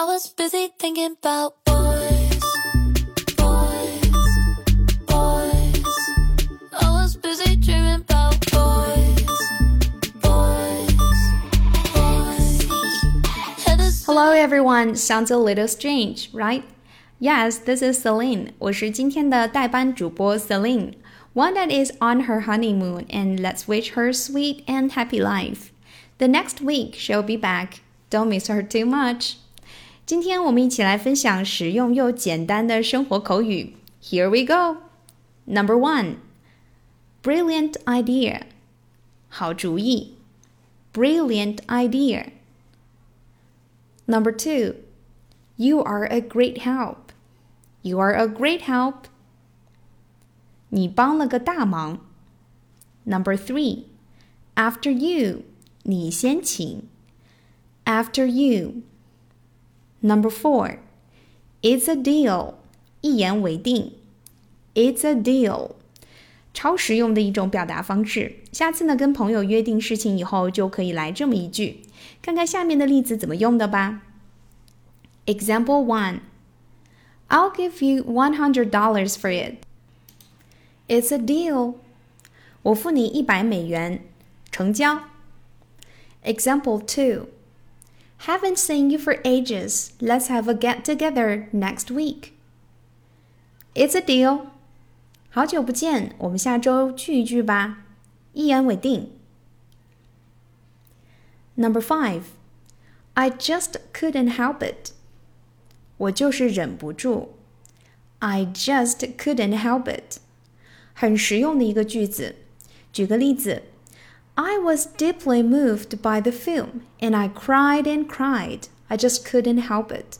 I was busy thinking about boys, boys, boys. I was busy dreaming about boys, boys, boys. Head is Hello everyone, sounds a little strange, right? Yes, this is Celine. 我是今天的代班主播 Celine, one that is on her honeymoon, and let's wish her sweet and happy life. The next week she'll be back. Don't miss her too much. 今天我们一起来分享实用又简单的生活口语。Here we go. Number one, brilliant idea. 好主意。Brilliant idea. Number two, you are a great help. You are a great help. 你帮了个大忙。Number three, after you. 你先请。After you. Number four, it's a deal. 一言为定。It's a deal. 超实用的一种表达方式。下次呢，跟朋友约定事情以后，就可以来这么一句。看看下面的例子怎么用的吧。Example one. I'll give you one hundred dollars for it. It's a deal. 我付你一百美元，成交。Example two. Haven't seen you for ages. Let's have a get together next week. It's a deal. 好久不见，我们下周聚一聚吧，一言为定。Number five. I just couldn't help it. 我就是忍不住。I just couldn't help it，很实用的一个句子。举个例子 ，I was deeply moved by the film and I cried and cried. I just couldn't help it。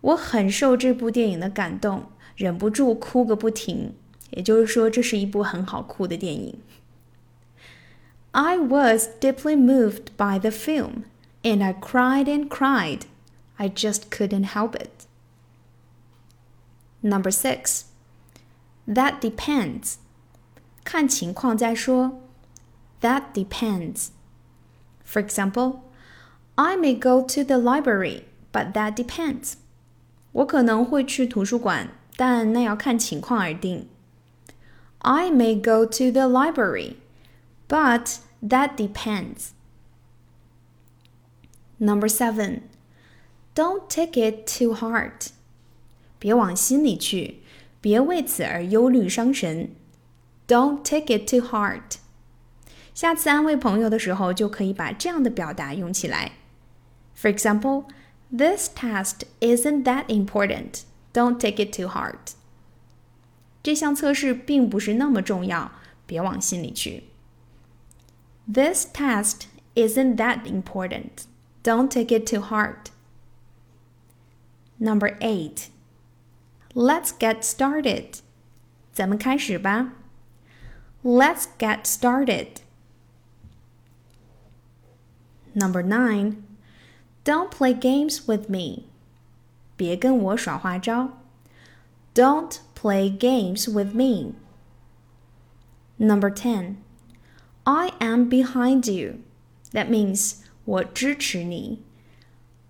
我很受这部电影的感动，忍不住哭个不停。也就是说，这是一部很好哭的电影。I was deeply moved by the film and I cried and cried. I just couldn't help it. Number six. That depends. 看情况再说。 That depends. For example, I may go to the library, but that depends. 我可能会去图书馆，但那要看情况而定。I may go to the library, but that depends. Number seven. Don't take it too hard. 别往心里去，别为此而忧虑伤神。Don't take it too hard. 下次安慰朋友的时候，就可以把这样的表达用起来。For example, this test isn't that important. Don't take it too hard. 这项测试并不是那么重要，别往心里去。This test isn't that important. Don't take it too hard. Number eight. Let's get started. 咱们开始吧。Let's get started. Number nine. Don't play games with me. 别跟我耍花招。Don't play games with me. Number 10. I am behind you. That means 我支持你。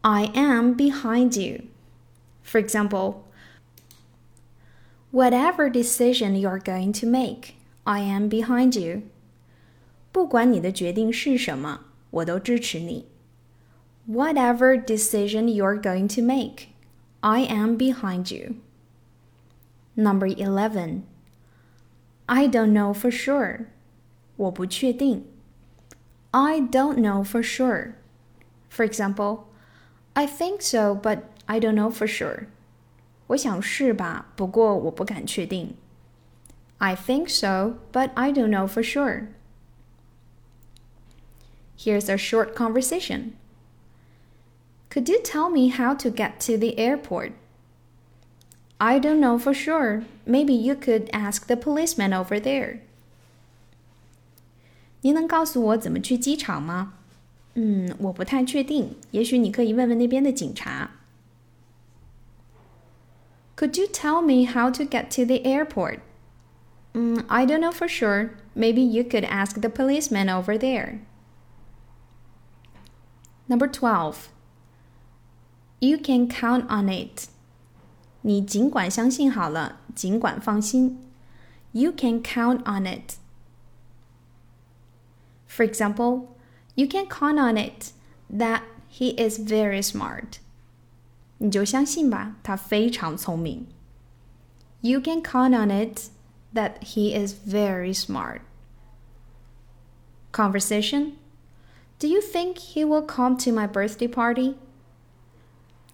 I am behind you. For example, whatever decision you're going to make, I am behind you. 不管你的决定是什么， 我都支持你。Whatever decision you're going to make, I am behind you. Number 11. I don't know for sure. 我不确定。I don't know for sure. For example, I think so, but I don't know for sure. 我想是吧，不过我不敢确定。I think so, but I don't know for sure. Here's a short conversation. Could you tell me how to get to the airport? I don't know for sure. Maybe you could ask the policeman over there. 您能告诉我怎么去机场吗？嗯，我不太确定，也许你可以问问那边的警察。Could you tell me how to get to the airport? Mm, I don't know for sure. Maybe you could ask the policeman over there. Number 12. You can count on it. 你尽管相信好了，尽管放心。You can count on it. For example, you can count on it that he is very smart. 你就相信吧，他非常聪明。You can count on it that he is very smart. Conversation Do you think he will come to my birthday party?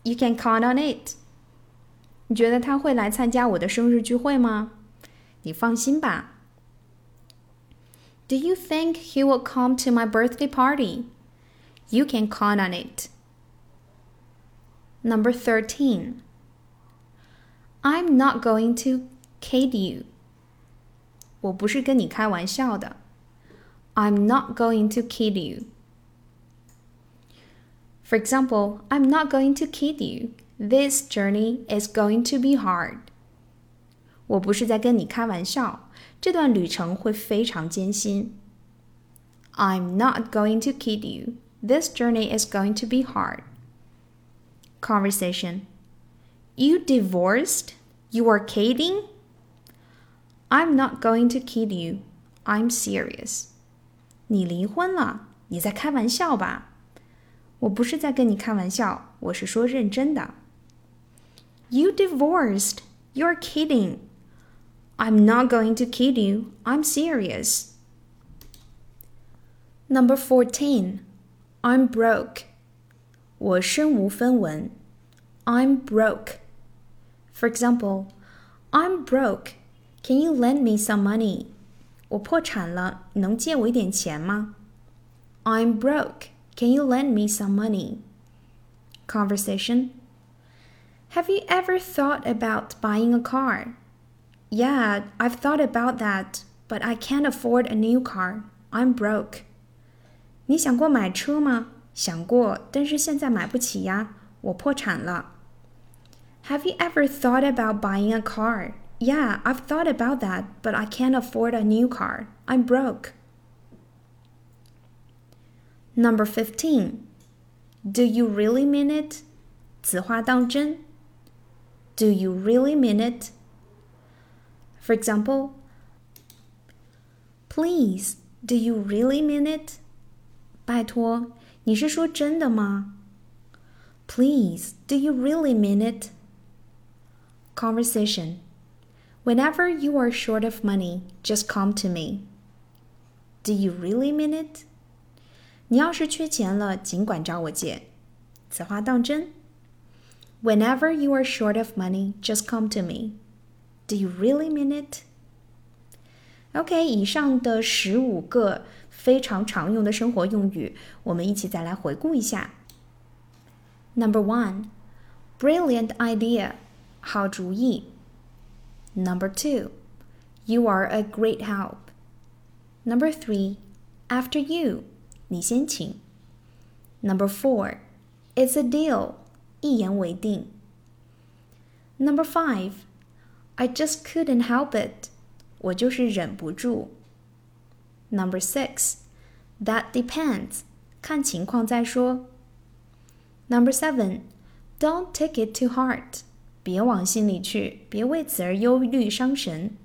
You can count on it. 你觉得他会来参加我的生日聚会吗？你放心吧。Do you think he will come to my birthday party? You can count on it. Number 13. I'm not going to kid you. 我不是跟你开玩笑的。I'm not going to kid you. For example, I'm not going to kid you. This journey is going to be hard. 我不是在跟你开玩笑，这段旅程会非常艰辛。I'm not going to kid you. This journey is going to be hard. Conversation. You divorced? You are kidding? I'm not going to kid you. I'm serious. 你离婚了？你在开玩笑吧？ 我不是在跟你开玩笑，我是说认真的。You divorced? You're kidding. I'm not going to kid you. I'm serious. Number 14. I'm broke. 我身无分文。I'm broke. For example, I'm broke. Can you lend me some money? 我破产了，你能借我一点钱吗？I'm broke. Can you lend me some money? Conversation. Have you ever thought about buying a car? Yeah, I've thought about that, but I can't afford a new car. I'm broke. 你想过买车吗？想过，但是现在买不起呀，我破产了。Have you ever thought about buying a car? Yeah, I've thought about that, but I can't afford a new car. I'm broke. Number 15. Do you really mean it? 此话当真? Do you really mean it? For example, Please, do you really mean it? 拜托，你是说真的吗？Please, do you really mean it? Conversation. Whenever you are short of money, just come to me. Do you really mean it? 你要是缺钱了，尽管找我借。此话当真？Whenever you are short of money, just come to me. Do you really mean it? OK，以上的十五个非常常用的生活用语，我们一起再来回顾一下。Number one, brilliant idea，好主意。Number two, you are a great help. Number three, after you， 你先请。Number four, it's a deal，一言为定。Number five, I just couldn't help it，我就是忍不住。Number six, that depends. 看情况再说. Number seven, don't take it too heart. 别往心里去，别为此而忧虑伤神。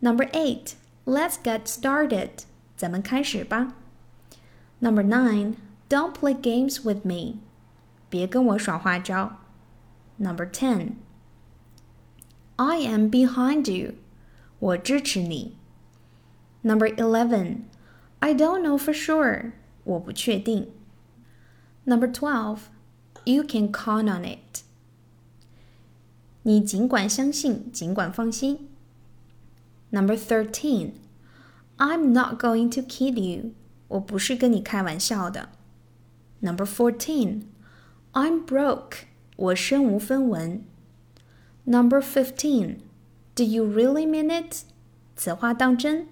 Number eight, let's get started. 咱们开始吧。 Number nine, don't play games with me. 别跟我耍花招。Number ten, I am behind you. 我支持你。Number 11. I don't know for sure. 我不确定. Number 12. You can count on it. 你尽管相信，尽管放心. Number 13. I'm not going to kid you. 我不是跟你开玩笑的. Number 14. I'm broke. 我身无分文. Number 15. Do you really mean it? 此话当真?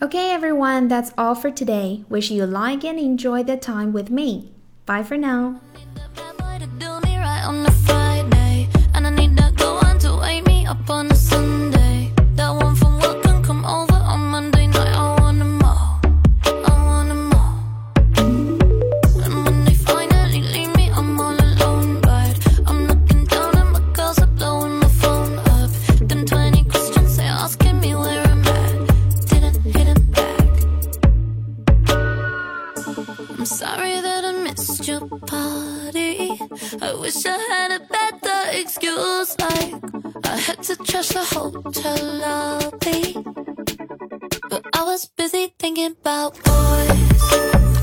Okay, everyone, that's all for today. Wish you like and enjoy the time with me. Bye for now. I'm all Wish I had a better excuse. Like I had to trash the hotel lobby, but I was busy thinking about boys.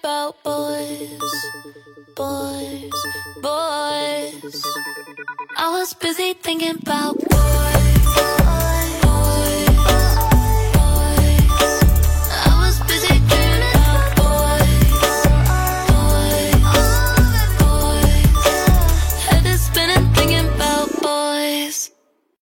about boys, boys, boys. I was busy thinking about boys.